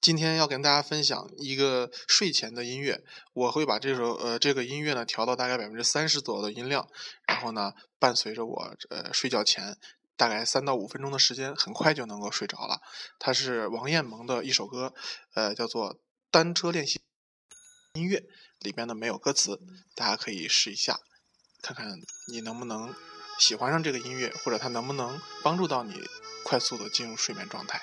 今天要跟大家分享一个睡前的音乐，我会把这首呃这个音乐呢调到大概百分之三十左右的音量，然后呢伴随着我呃睡觉前大概三到五分钟的时间，很快就能够睡着了。它是王艳萌的一首歌，呃叫做《单车练习音乐》，里边呢没有歌词，大家可以试一下，看看你能不能喜欢上这个音乐，或者它能不能帮助到你快速的进入睡眠状态。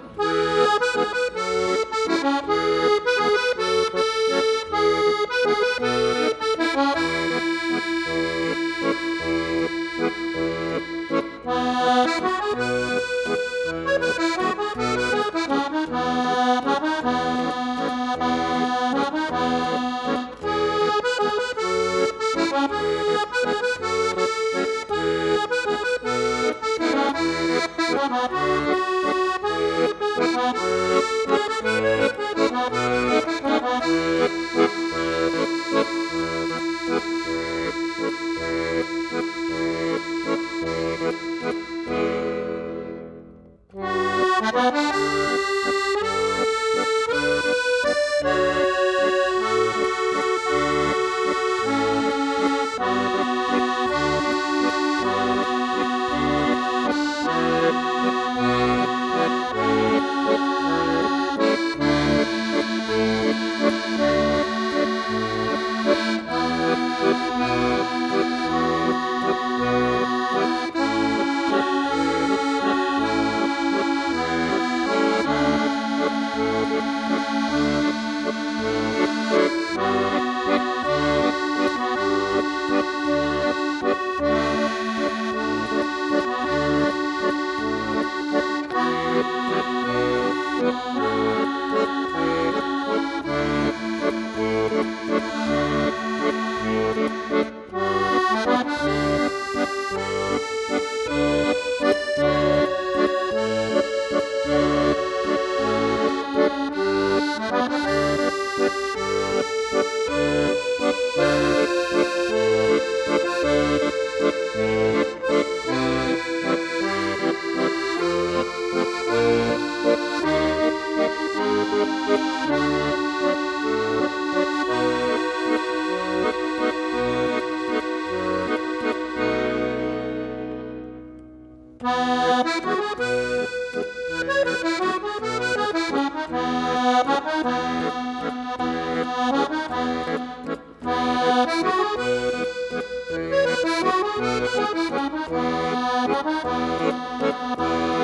Thank you. Música Thank you.